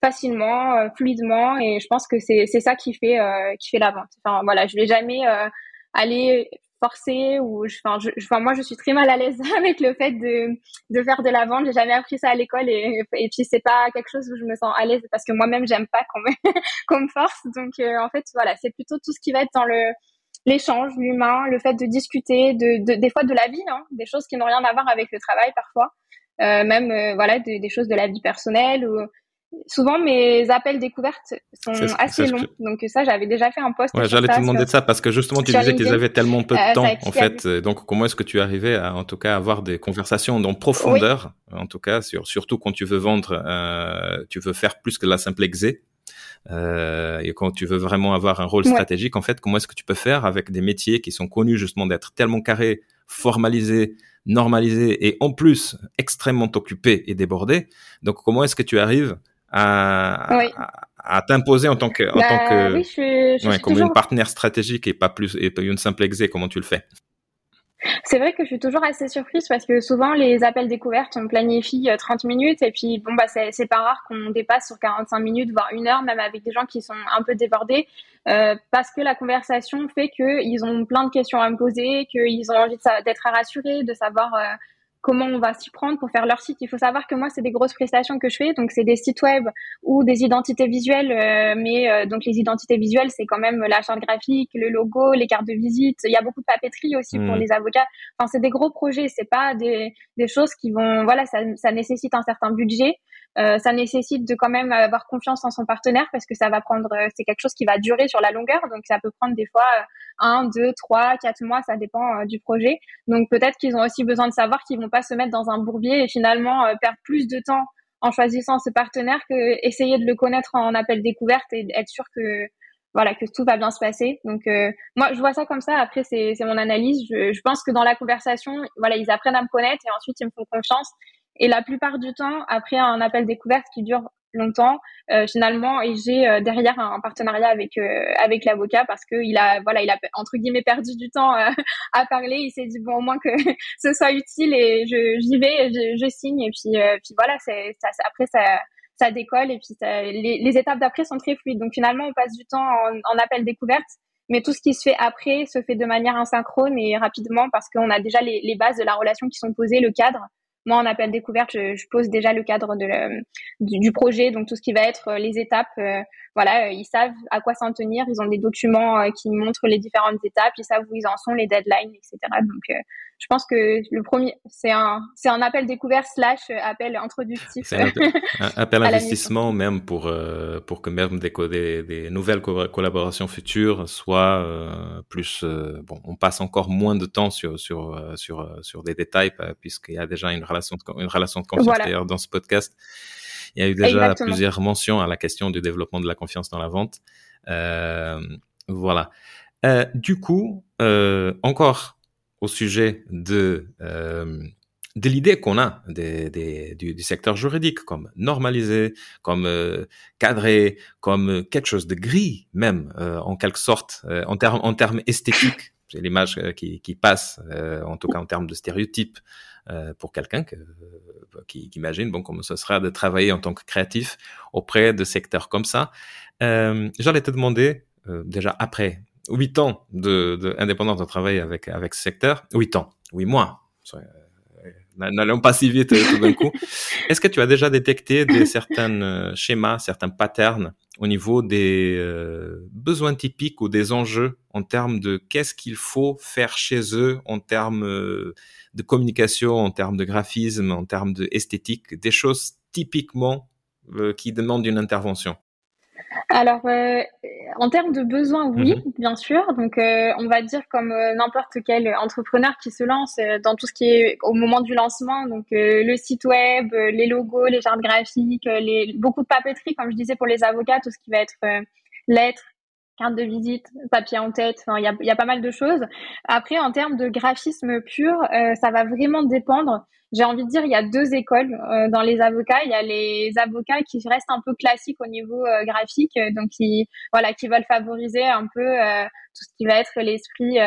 facilement, fluidement, et je pense que c'est c'est ça qui fait qui fait la vente. Enfin voilà, je vais jamais aller forcé ou enfin, je, enfin, moi je suis très mal à l'aise avec le fait de, de faire de la vente. J'ai jamais appris ça à l'école et, et puis c'est pas quelque chose où je me sens à l'aise parce que moi-même j'aime pas qu'on me, qu'on me force. Donc euh, en fait voilà c'est plutôt tout ce qui va être dans le l'échange l'humain le fait de discuter de, de, des fois de la vie hein, des choses qui n'ont rien à voir avec le travail parfois. Euh, même euh, voilà des choses de la vie personnelle ou souvent mes appels découvertes sont assez longs. Donc ça, j'avais déjà fait un post. Ouais, j'allais te demander de ça parce que justement, tu disais qu'ils avaient tellement peu de euh, temps, en fait. Donc comment est-ce que tu arrivais à, en tout cas, avoir des conversations en profondeur, en tout cas, sur, surtout quand tu veux vendre, euh, tu veux faire plus que la simple exé. Euh, et quand tu veux vraiment avoir un rôle stratégique, en fait, comment est-ce que tu peux faire avec des métiers qui sont connus justement d'être tellement carrés, formalisés, normalisés et en plus extrêmement occupés et débordés? Donc, comment est-ce que tu arrives à, à, t'imposer en tant que, en tant bah que, je, ouais, comme une partenaire stratégique et pas plus, et pas une simple exé, comment tu le fais? C'est vrai que je suis toujours assez surprise parce que souvent les appels découvertes, on planifie 30 euh, minutes et puis bon bah c'est pas rare qu'on dépasse sur 45 minutes voire une heure même avec des gens qui sont un peu débordés euh, parce que la conversation fait qu'ils ont plein de questions à me poser, qu'ils ont envie d'être rassurés, de savoir euh, comment on va s'y prendre pour faire leur site. Il faut savoir que moi, c'est des grosses prestations que je fais, donc c'est des sites web ou des identités visuelles. Euh, mais euh, donc les identités visuelles, c'est quand même la charte graphique, le logo, les cartes de visite. Il y a beaucoup de papeterie aussi pour mmh. les avocats. Enfin, c'est des gros projets. C'est pas des, des choses qui vont. Voilà, ça, ça nécessite un certain budget. Euh, ça nécessite de quand même avoir confiance en son partenaire parce que ça va prendre, euh, c'est quelque chose qui va durer sur la longueur, donc ça peut prendre des fois euh, un, deux, trois, quatre mois, ça dépend du projet. Donc peut-être qu'ils ont aussi besoin de savoir qu'ils vont pas se mettre dans un bourbier et finalement perdre plus de temps en choisissant ce partenaire que essayer de le connaître en appel découverte et être sûr que voilà que tout va bien se passer. Donc moi je vois ça comme ça. Après c'est c'est mon analyse. Je, je pense que dans la conversation, voilà ils apprennent à me connaître et ensuite ils me font confiance et la plupart du temps, après un appel découverte qui dure longtemps, euh, finalement, et j'ai euh, derrière un, partenariat avec euh, avec l'avocat parce que il a voilà, il a entre guillemets perdu du temps à parler. Il s'est dit bon au moins que ce soit utile et je j'y vais, je, je, signe et puis puis voilà, c'est ça, après ça ça décolle et puis les, les, étapes d'après sont très fluides. Donc finalement, on passe du temps en, en appel découverte mais tout ce qui se fait après se fait de manière asynchrone et rapidement parce qu'on a déjà les, les, bases de la relation qui sont posées, le cadre moi, en appel découverte, je, pose déjà le cadre du, projet, donc tout ce qui va être euh, les étapes. Euh, voilà, euh, ils savent à quoi s'en tenir. Ils ont des documents qui montrent les différentes étapes. Ils savent où ils en sont, les deadlines, etc. Donc, je pense que le premier, c'est un, c'est un appel découvert slash appel introductif. C'est un, appel investissement même pour, euh, pour que même des, des, des nouvelles collaborations futures soient euh, plus, euh, bon, on passe encore moins de temps sur, sur, sur, sur des détails puisqu'il y a déjà une relation de, une relation de confiance d'ailleurs dans ce podcast. Il y a eu déjà plusieurs mentions à la question du développement de la confiance dans la vente. voilà. du coup, encore au sujet de, euh, de l'idée qu'on a des, du, secteur juridique comme normalisé, comme euh, cadré, comme quelque chose de gris même euh, en quelque sorte en termes en termes esthétiques. C'est l'image qui, qui passe, en tout cas en termes de stéréotypes pour quelqu'un qui, qui, imagine bon comment ce sera de travailler en tant que créatif auprès de secteurs comme ça. J'allais te demander déjà après 8 ans de, de indépendance de travail avec, avec ce secteur. 8 ans, 8 mois. Euh, n'allons pas si vite euh, tout d'un coup. Est-ce que tu as déjà détecté des certains euh, schémas, certains patterns au niveau des besoins typiques ou des enjeux en termes de qu'est-ce qu'il faut faire chez eux en termes de communication, en termes de graphisme, en termes de esthétique, des choses typiquement qui demandent une intervention? Alors, euh, en termes de besoins, oui, mhm. bien sûr. Donc, euh, on va dire comme euh, n'importe quel entrepreneur qui se lance dans tout ce qui est au moment du lancement, donc le site web, les logos, les chartes graphiques, les, beaucoup de papeterie, comme je disais pour les avocats, tout ce qui va être lettres, carte de visite, papier en tête, il y a, y a, pas mal de choses. Après, en termes de graphisme pur, ça va vraiment dépendre j'ai envie de dire, il y a deux écoles euh, dans les avocats. Il y a les avocats qui restent un peu classiques au niveau euh, graphique, euh, donc qui voilà, qui veulent favoriser un peu tout ce qui va être l'esprit,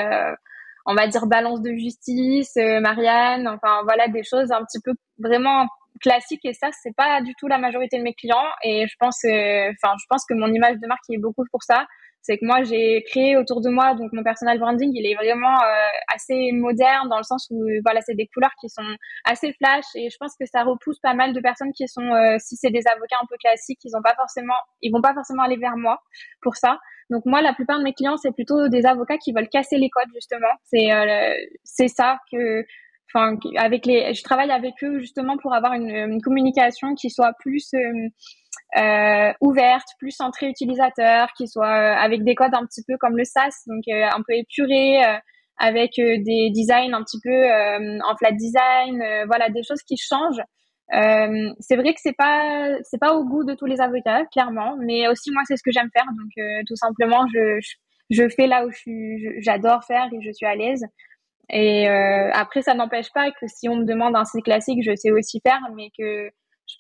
on va dire balance de justice, Marianne, enfin voilà des choses un petit peu vraiment classiques. Et ça, c'est pas du tout la majorité de mes clients. Et je pense, enfin, je pense que mon image de marque est beaucoup pour ça. C'est que moi j'ai créé autour de moi donc mon personal branding il est vraiment euh, assez moderne dans le sens où voilà c'est des couleurs qui sont assez flash et je pense que ça repousse pas mal de personnes qui sont euh, si c'est des avocats un peu classiques ils ont pas forcément ils vont pas forcément aller vers moi pour ça. Donc moi la plupart de mes clients c'est plutôt des avocats qui veulent casser les codes justement. C'est euh, c'est ça que enfin avec les je travaille avec eux justement pour avoir une, une communication qui soit plus euh, ouverte, plus centrée utilisateur, qui soit euh, avec des codes un petit peu comme le SaaS, donc euh, un peu épuré, avec des designs un petit peu en flat design, voilà des choses qui changent. c'est vrai que c'est pas c'est pas au goût de tous les avocats clairement, mais aussi moi c'est ce que j'aime faire, donc tout simplement je, je, fais là où j'adore faire et je suis à l'aise. Et après, ça n'empêche pas que si on me demande un site classique, je sais aussi faire, mais que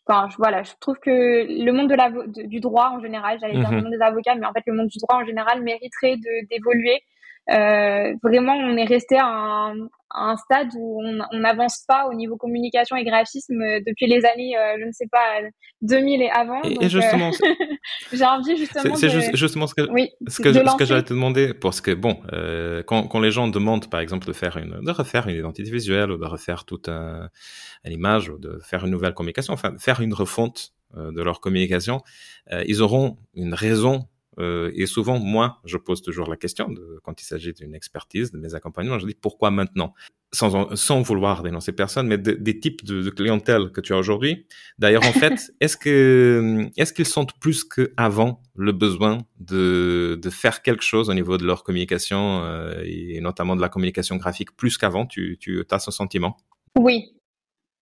enfin, je, voilà, je trouve que le monde de la, du droit en général, j'allais dire le mhm. monde des avocats, mais en fait le monde du droit en général mériterait d'évoluer. Euh, vraiment, on est resté à un, un stade où on n'avance pas au niveau communication et graphisme depuis les années, euh, je ne sais pas, 2000 et avant. Et, justement, j'ai envie justement. C'est justement ce que, ce que, ce que j'allais te demander, parce que bon, euh, quand, quand les gens demandent, par exemple, de faire une, de refaire une identité visuelle ou de refaire toute un, une image ou de faire une nouvelle communication, enfin, faire une refonte euh, de leur communication, euh, ils auront une raison euh, et souvent, moi, je pose toujours la question de, quand il s'agit d'une expertise, de mes accompagnements, je dis pourquoi maintenant? Sans, sans vouloir dénoncer personne, mais des types de, de, clientèle que tu as aujourd'hui. D'ailleurs, en fait, est-ce que est-ce qu'ils sentent plus qu'avant le besoin de, de faire quelque chose au niveau de leur communication euh, et notamment de la communication graphique plus qu'avant? Tu, tu as ce sentiment? Oui,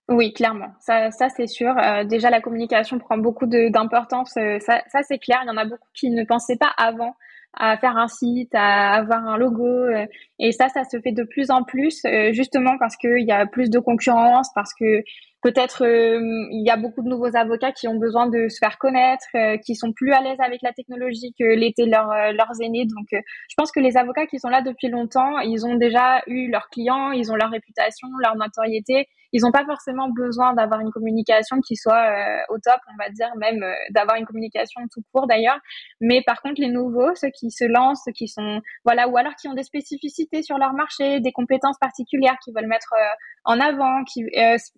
oui, clairement. Ça, ça c'est sûr. Euh, déjà, la communication prend beaucoup d'importance. Euh, ça, ça c'est clair. Il y en a beaucoup qui ne pensaient pas avant à faire un site, à avoir un logo. Euh, et ça, ça se fait de plus en plus, justement parce qu'il y a plus de concurrence, parce que peut-être il y a beaucoup de nouveaux avocats qui ont besoin de se faire connaître, qui sont plus à l'aise avec la technologie que l'étaient leurs, leurs aînés. Donc, je pense que les avocats qui sont là depuis longtemps, ils ont déjà eu leurs clients, ils ont leur réputation, leur notoriété ils n'ont pas forcément besoin d'avoir une communication qui soit euh, au top, on va dire, même euh, d'avoir une communication tout court d'ailleurs. Mais par contre, les nouveaux, ceux qui se lancent, ceux qui sont, voilà, ou alors qui ont des spécificités sur leur marché, des compétences particulières qu'ils veulent mettre euh, en avant, qui,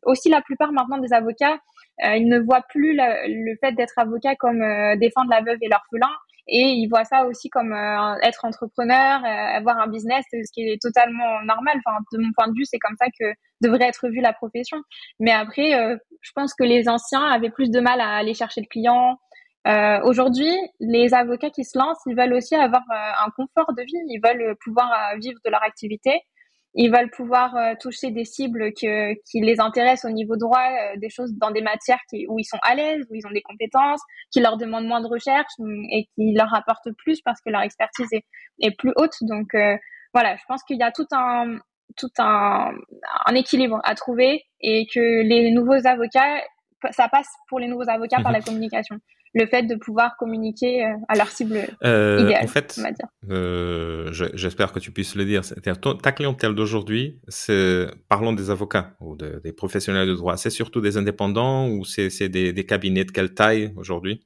aussi la plupart maintenant des avocats, ils ne voient plus le fait d'être avocat comme défendre la veuve et l'orphelin et ils voient ça aussi comme euh, être entrepreneur, euh, avoir un business, ce qui est totalement normal. Enfin, de mon point de vue, c'est comme ça que devrait être vue la profession. Mais après, euh, je pense que les anciens avaient plus de mal à aller chercher le client. Aujourd'hui, les avocats qui se lancent, ils veulent aussi avoir un confort de vie, ils veulent pouvoir vivre de leur activité ils veulent pouvoir euh, toucher des cibles que, qui les intéressent au niveau droit, euh, des choses dans des matières qui, où ils sont à l'aise, où ils ont des compétences, qui leur demandent moins de recherche mm, et qui leur apportent plus parce que leur expertise est, est plus haute. Donc euh, voilà, je pense qu'il y a tout un tout un, un équilibre à trouver et que les nouveaux avocats, ça passe pour les nouveaux avocats par la mhm. communication le fait de pouvoir communiquer euh, à leur cible euh, idéale. En fait, euh, j'espère que tu puisses le dire. C'est-à-dire, ta clientèle d'aujourd'hui, c'est, parlons des avocats ou des professionnels de droit, c'est surtout des indépendants ou c'est des, des, cabinets de quelle taille aujourd'hui?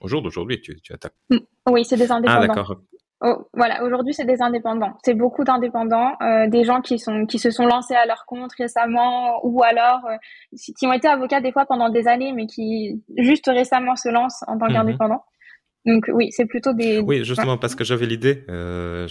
Au jour d'aujourd'hui, tu, tu attaques. Mm. Oui, c'est des indépendants. Ah, d'accord. Oh, voilà, aujourd'hui c'est des indépendants. C'est beaucoup d'indépendants, euh, des gens qui sont qui se sont lancés à leur compte récemment ou alors euh, qui ont été avocats des fois pendant des années, mais qui juste récemment se lancent en tant mhm. qu'indépendants. Donc oui, c'est plutôt des. Oui, justement parce que j'avais l'idée, euh,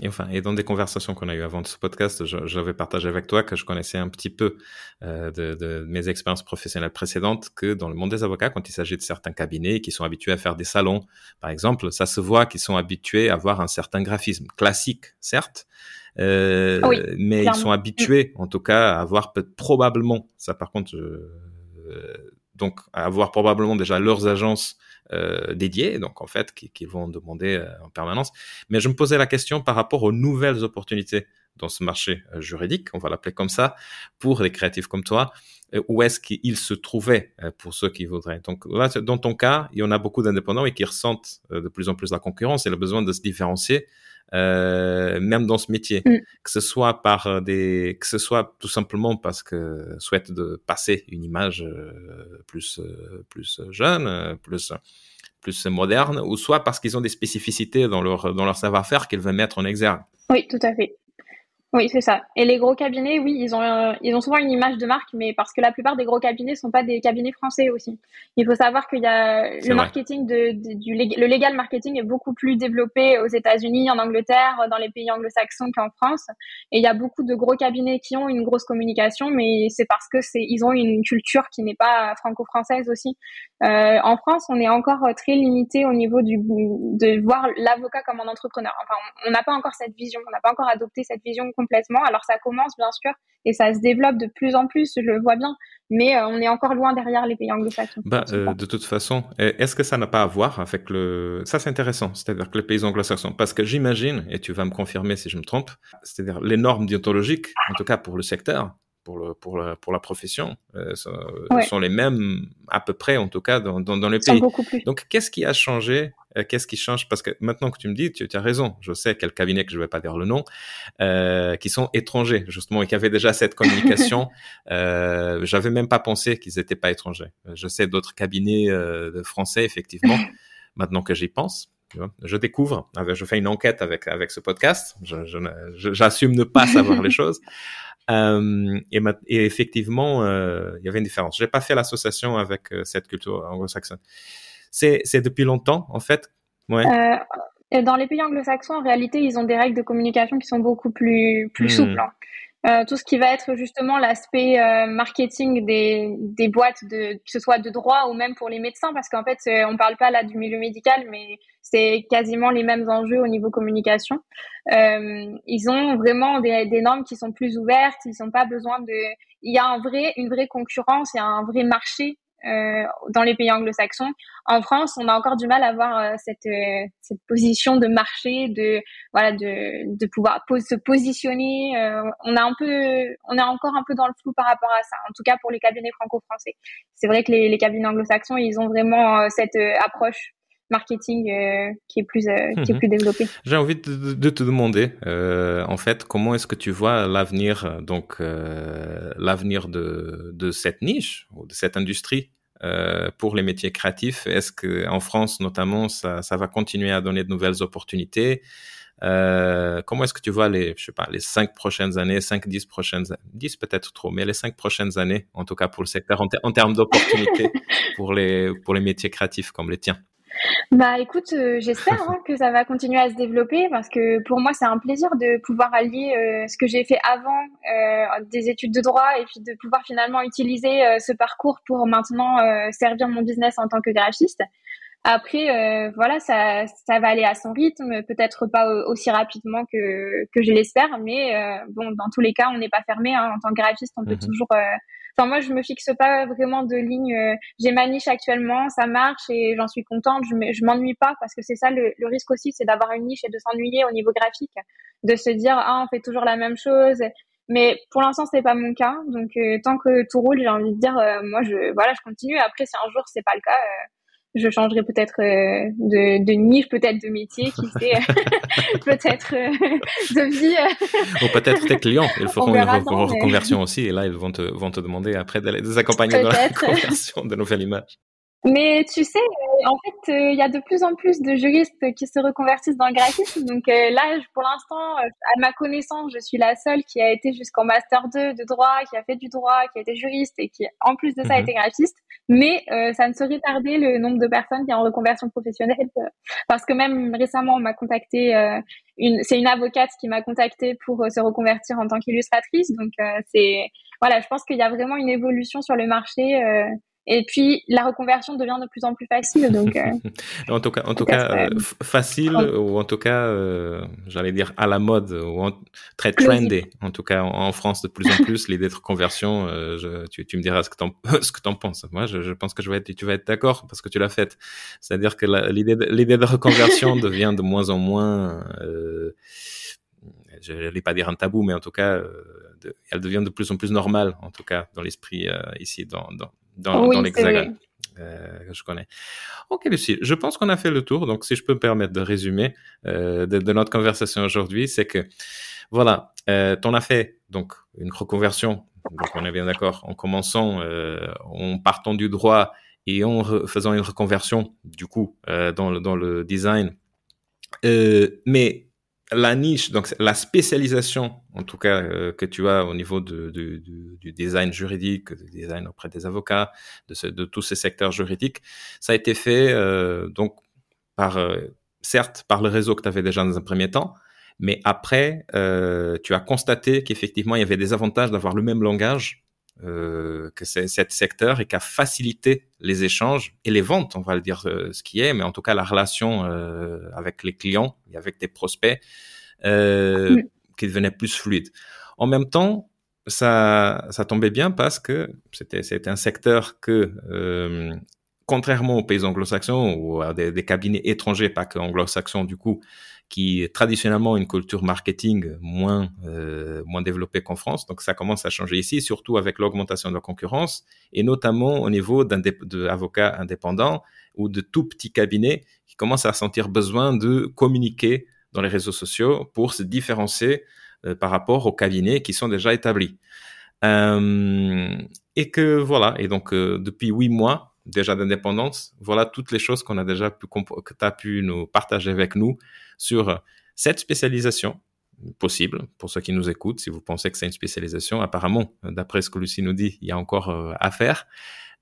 et enfin, et dans des conversations qu'on a eues avant de ce podcast, j'avais partagé avec toi que je connaissais un petit peu euh, de, de, mes expériences professionnelles précédentes que dans le monde des avocats, quand il s'agit de certains cabinets qui sont habitués à faire des salons, par exemple, ça se voit qu'ils sont habitués à avoir un certain graphisme classique, certes, euh, mais ils sont habitués, en tout cas, à avoir probablement, ça par contre, euh, donc avoir probablement déjà leurs agences euh, dédiés, donc en fait, qui, qui vont demander euh, en permanence. Mais je me posais la question par rapport aux nouvelles opportunités dans ce marché euh, juridique, on va l'appeler comme ça, pour les créatifs comme toi, où est-ce qu'ils se trouvaient pour ceux qui voudraient? Donc là, dans ton cas, il y en a beaucoup d'indépendants et qui ressentent de plus en plus la concurrence et le besoin de se différencier, euh, même dans ce métier, mm. que ce soit par des, que ce soit tout simplement parce que souhaitent de passer une image plus plus jeune, plus plus modernes, ou soit parce qu'ils ont des spécificités dans leur, dans leur savoir-faire qu'ils veulent mettre en exergue. Oui, tout à fait. Oui, c'est ça. Et les gros cabinets, oui, ils ont, euh, ils ont souvent une image de marque, mais parce que la plupart des gros cabinets sont pas des cabinets français aussi. Il faut savoir qu'il y a le marketing de, du le légal marketing est beaucoup plus développé aux États-Unis, en Angleterre, dans les pays anglo-saxons qu'en France. Et il y a beaucoup de gros cabinets qui ont une grosse communication, mais c'est parce que c'est, ils ont une culture qui n'est pas franco-française aussi. Euh, en France, on est encore très limité au niveau du, de voir l'avocat comme un entrepreneur. Enfin, on n'a pas encore cette vision, on n'a pas encore adopté cette vision complètement. Alors ça commence bien sûr et ça se développe de plus en plus, je le vois bien, mais euh, on est encore loin derrière les pays anglo-saxons. Bah, euh, de toute façon, est-ce que ça n'a pas à voir avec le... Ça c'est intéressant, c'est-à-dire que les pays anglo-saxons, parce que j'imagine, et tu vas me confirmer si je me trompe, c'est-à-dire les normes déontologiques, en tout cas pour le secteur, pour, le, pour, la, pour la profession euh, sont, sont, les mêmes à peu près en tout cas dans, dans, dans le pays. Donc qu'est-ce qui a changé euh, Qu'est-ce qui change? Parce que maintenant que tu me dis, tu, tu, as raison, je sais quel cabinet que je ne vais pas dire le nom, euh, qui sont étrangers justement et qui avaient déjà cette communication. euh, J'avais même pas pensé qu'ils n'étaient pas étrangers. Je sais d'autres cabinets euh, français effectivement. maintenant que j'y pense, je découvre, je fais une enquête avec avec ce podcast. J'assume ne pas savoir les choses. Euh, et, et, effectivement, euh, il y avait une différence. J'ai pas fait l'association avec euh, cette culture anglo-saxonne. C'est depuis longtemps, en fait. Ouais. Euh, dans les pays anglo-saxons, en réalité, ils ont des règles de communication qui sont beaucoup plus plus hmm. souples. Hein. Euh, tout ce qui va être justement l'aspect euh, marketing des, des boîtes, de, que ce soit de droit ou même pour les médecins, parce qu'en fait, on parle pas là du milieu médical, mais c'est quasiment les mêmes enjeux au niveau communication. Euh, ils ont vraiment des, des, normes qui sont plus ouvertes, ils n'ont pas besoin de... Il y a un vrai, une vraie concurrence, il y a un vrai marché euh, dans les pays anglo-saxons. En France, on a encore du mal à avoir euh, cette, euh, cette position de marché, de voilà, de, de pouvoir se positionner. on a un peu, on est encore un peu dans le flou par rapport à ça. En tout cas pour les cabinets franco-français. C'est vrai que les, les cabinets anglo-saxons, ils ont vraiment cette approche marketing qui est plus qui est mhm. plus développé. J'ai envie de, de, te demander euh, en fait comment est-ce que tu vois l'avenir donc euh, l'avenir de, de cette niche ou de cette industrie euh, pour les métiers créatifs? Est-ce que en France notamment ça, ça va continuer à donner de nouvelles opportunités? Euh, comment est-ce que tu vois les, je sais pas, les cinq prochaines années, cinq, dix prochaines, dix peut-être trop, mais les cinq prochaines années, en tout cas pour le secteur, en, en termes d'opportunités pour les, pour les métiers créatifs comme les tiens? Bah écoute, euh, j'espère hein, que ça va continuer à se développer parce que pour moi c'est un plaisir de pouvoir allier euh, ce que j'ai fait avant euh, des études de droit et puis de pouvoir finalement utiliser ce parcours pour maintenant servir mon business en tant que graphiste. Après, voilà, ça, ça va aller à son rythme, peut-être pas aussi rapidement que, que je l'espère, mais bon, dans tous les cas, on n'est pas fermé. Hein, en tant que graphiste, on peut mhm. toujours Enfin, moi, je me fixe pas vraiment de ligne. Euh, j'ai ma niche actuellement, ça marche et j'en suis contente. Je m'ennuie pas parce que c'est ça le, le, risque aussi, c'est d'avoir une niche et de s'ennuyer au niveau graphique, de se dire ah on fait toujours la même chose. Mais pour l'instant, c'est pas mon cas. Donc euh, tant que tout roule, j'ai envie de dire euh, moi je voilà, je continue. Après, si un jour c'est pas le cas, je changerai peut-être euh, de, de, niche, peut-être de métier, qui sait, peut-être euh, de vie. Ou peut-être tes clients, ils feront une reconversion aussi, et là, ils vont te, vont te demander après de les accompagner dans la conversion de nouvelles images. Mais tu sais, euh, en fait, il y a de plus en plus de juristes qui se reconvertissent dans le graphisme. Donc là, pour l'instant, à ma connaissance, je suis la seule qui a été jusqu'en master 2 de droit, qui a fait du droit, qui a été juriste et qui, en plus de ça, a mhm. été graphiste. Mais euh, ça ne saurait tarder le nombre de personnes qui sont en reconversion professionnelle. Euh, parce que même récemment, on m'a contacté, euh, c'est une avocate qui m'a contacté pour se reconvertir en tant qu'illustratrice. Donc c'est voilà, je pense qu'il y a vraiment une évolution sur le marché et puis la reconversion devient de plus en plus facile. Donc, euh, en tout cas, en tout cas, euh, facile ou en tout cas, euh, j'allais dire à la mode ou très trendy. En tout cas, en, France de plus en plus, l'idée de reconversion. Je, tu, tu, me diras ce que t'en ce que t'en penses. Moi, je, je, pense que je vais être, tu vas être d'accord parce que tu l'as faite. C'est-à-dire que l'idée l'idée de reconversion devient de moins en moins. je vais pas dire un tabou, mais en tout cas, de, elle devient de plus en plus normale, en tout cas dans l'esprit ici dans, dans dans, dans l'hexagone. Euh, que je connais. Ok, Lucie, je pense qu'on a fait le tour. Donc, si je peux me permettre de résumer euh, de, de, notre conversation aujourd'hui, c'est que voilà, euh, on a fait donc une reconversion. Donc, on est bien d'accord. En commençant, euh, en partant du droit et en faisant une reconversion du coup dans, le, dans le design. mais la niche, donc la spécialisation, en tout cas euh, que tu as au niveau de, du design juridique, du design auprès des avocats, de, tous ces secteurs juridiques, ça a été fait euh, donc par euh, certes par le réseau que tu avais déjà dans un premier temps, mais après tu as constaté qu'effectivement il y avait des avantages d'avoir le même langage que cet secteur et qu'à faciliter les échanges et les ventes, on va le dire ce qui est, mais en tout cas la relation avec les clients et avec tes prospects euh, qui devenait plus fluide. En même temps, ça, ça tombait bien parce que c'était, c'était un secteur que, euh, contrairement aux pays anglo-saxons ou à des, cabinets étrangers, pas que anglo-saxons du coup, qui traditionnellement une culture marketing moins euh, moins développée qu'en France. Donc ça commence à changer ici, surtout avec l'augmentation de la concurrence et notamment au niveau d'avocats indépendants ou de tout petits cabinets qui commencent à sentir besoin de communiquer dans les réseaux sociaux pour se différencier euh, par rapport aux cabinets qui sont déjà établis. Euh, et que voilà, et donc depuis huit mois déjà d'indépendance, voilà toutes les choses qu'on a déjà pu que tu as pu nous partager avec nous sur cette spécialisation possible pour ceux qui nous écoutent. Si vous pensez que c'est une spécialisation, apparemment, d'après ce que Lucie nous dit, il y a encore à faire.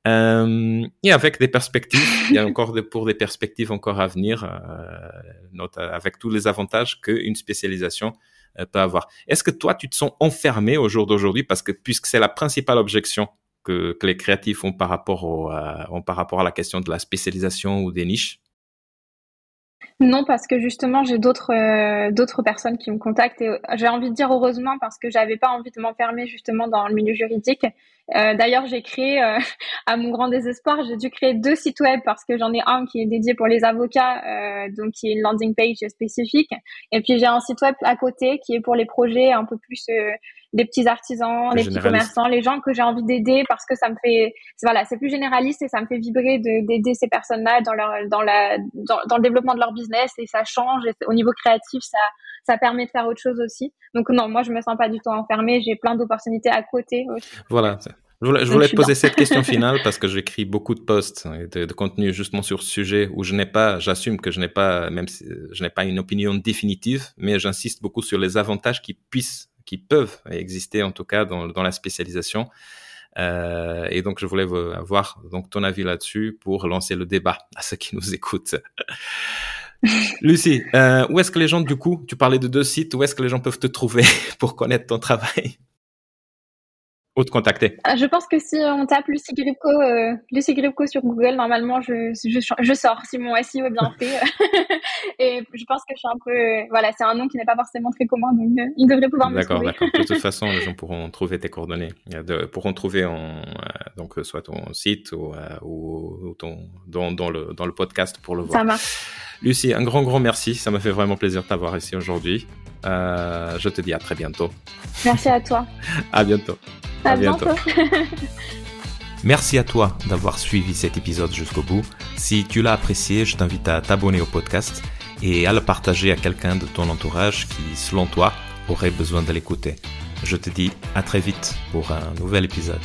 Euh, et avec des perspectives, il y a encore de, pour des perspectives encore à venir, euh, avec tous les avantages qu'une spécialisation euh, peut avoir. Est-ce que toi, tu te sens enfermé au jour d'aujourd'hui? Parce que puisque c'est la principale objection que, que, les créatifs ont par rapport au, ont par rapport à la question de la spécialisation ou des niches non, parce que justement, j'ai d'autres euh, personnes qui me contactent et euh, j'ai envie de dire heureusement parce que j'avais pas envie de m'enfermer justement dans le milieu juridique. Euh, D'ailleurs, j'ai créé, à mon grand désespoir, j'ai dû créer deux sites web parce que j'en ai un qui est dédié pour les avocats, donc qui est une landing page spécifique, et puis j'ai un site web à côté qui est pour les projets un peu plus les petits artisans, les petits commerçants, les gens que j'ai envie d'aider parce que ça me fait, voilà, c'est plus généraliste et ça me fait vibrer d'aider ces personnes-là dans leur, dans la, dans, dans, le développement de leur business et ça change. Et au niveau créatif, ça, ça permet de faire autre chose aussi. Donc non, moi je me sens pas du tout enfermée. J'ai plein d'opportunités à côté aussi. Voilà. Je voulais, je voulais te poser cette question finale parce que j'écris beaucoup de posts et de, de, contenu justement sur ce sujet où je n'ai pas, j'assume que je n'ai pas, même si je n'ai pas une opinion définitive, mais j'insiste beaucoup sur les avantages qui puissent qui peuvent exister en tout cas dans, dans la spécialisation. Euh, et donc, je voulais avoir donc ton avis là-dessus pour lancer le débat à ceux qui nous écoutent. Lucie, euh, où est-ce que les gens, du coup, tu parlais de deux sites, où est-ce que les gens peuvent te trouver pour connaître ton travail? Ou te contacter? Ah, Je pense que si on tape Lucie Gripko, euh, Lucie Gripko sur Google, normalement, je, je, je, sors si mon SEO est bien fait. et je pense que je suis un peu. Voilà, c'est un nom qui n'est pas forcément très commun, donc euh, ils devraient pouvoir me trouver. D'accord, d'accord. De toute façon, les gens pourront trouver tes coordonnées. De, pourront trouver en, euh, donc, soit ton site ou, ou ton, dans, dans, le, dans le podcast pour le voir. Ça marche. Lucie, un grand, grand merci. Ça m'a fait vraiment plaisir de t'avoir ici aujourd'hui. Euh, je te dis à très bientôt. Merci à toi. à bientôt. À, bientôt. Merci à toi d'avoir suivi cet épisode jusqu'au bout. Si tu l'as apprécié, je t'invite à t'abonner au podcast et à le partager à quelqu'un de ton entourage qui, selon toi, aurait besoin de l'écouter. Je te dis à très vite pour un nouvel épisode.